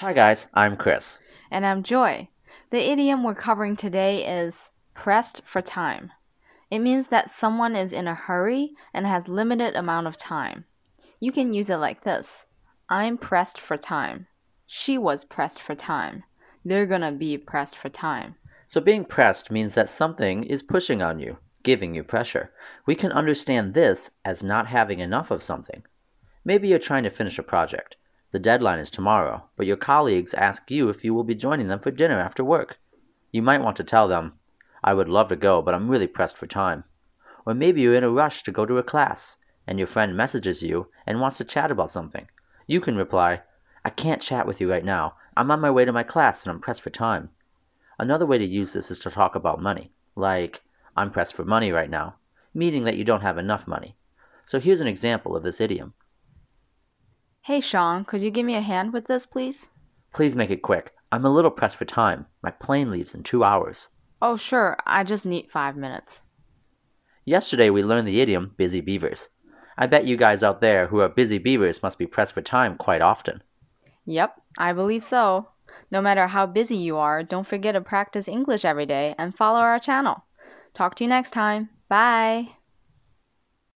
Hi guys, I'm Chris. And I'm Joy. The idiom we're covering today is pressed for time. It means that someone is in a hurry and has limited amount of time. You can use it like this. I'm pressed for time. She was pressed for time. They're gonna be pressed for time. So being pressed means that something is pushing on you, giving you pressure. We can understand this as not having enough of something. Maybe you're trying to finish a project. The deadline is tomorrow, but your colleagues ask you if you will be joining them for dinner after work. You might want to tell them, I would love to go, but I'm really pressed for time. Or maybe you're in a rush to go to a class, and your friend messages you and wants to chat about something. You can reply, I can't chat with you right now. I'm on my way to my class and I'm pressed for time. Another way to use this is to talk about money, like, I'm pressed for money right now, meaning that you don't have enough money. So here's an example of this idiom. Hey Sean, could you give me a hand with this, please? Please make it quick. I'm a little pressed for time. My plane leaves in two hours. Oh, sure. I just need five minutes. Yesterday we learned the idiom busy beavers. I bet you guys out there who are busy beavers must be pressed for time quite often. Yep, I believe so. No matter how busy you are, don't forget to practice English every day and follow our channel. Talk to you next time. Bye.